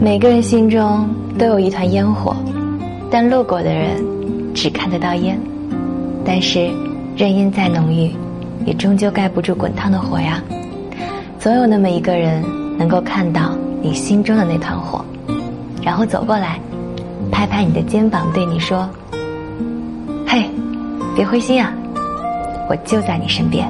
每个人心中都有一团烟火，但路过的人只看得到烟，但是任烟再浓郁，也终究盖不住滚烫的火呀。总有那么一个人能够看到你心中的那团火，然后走过来拍拍你的肩膀，对你说。嘿，别灰心啊，我就在你身边。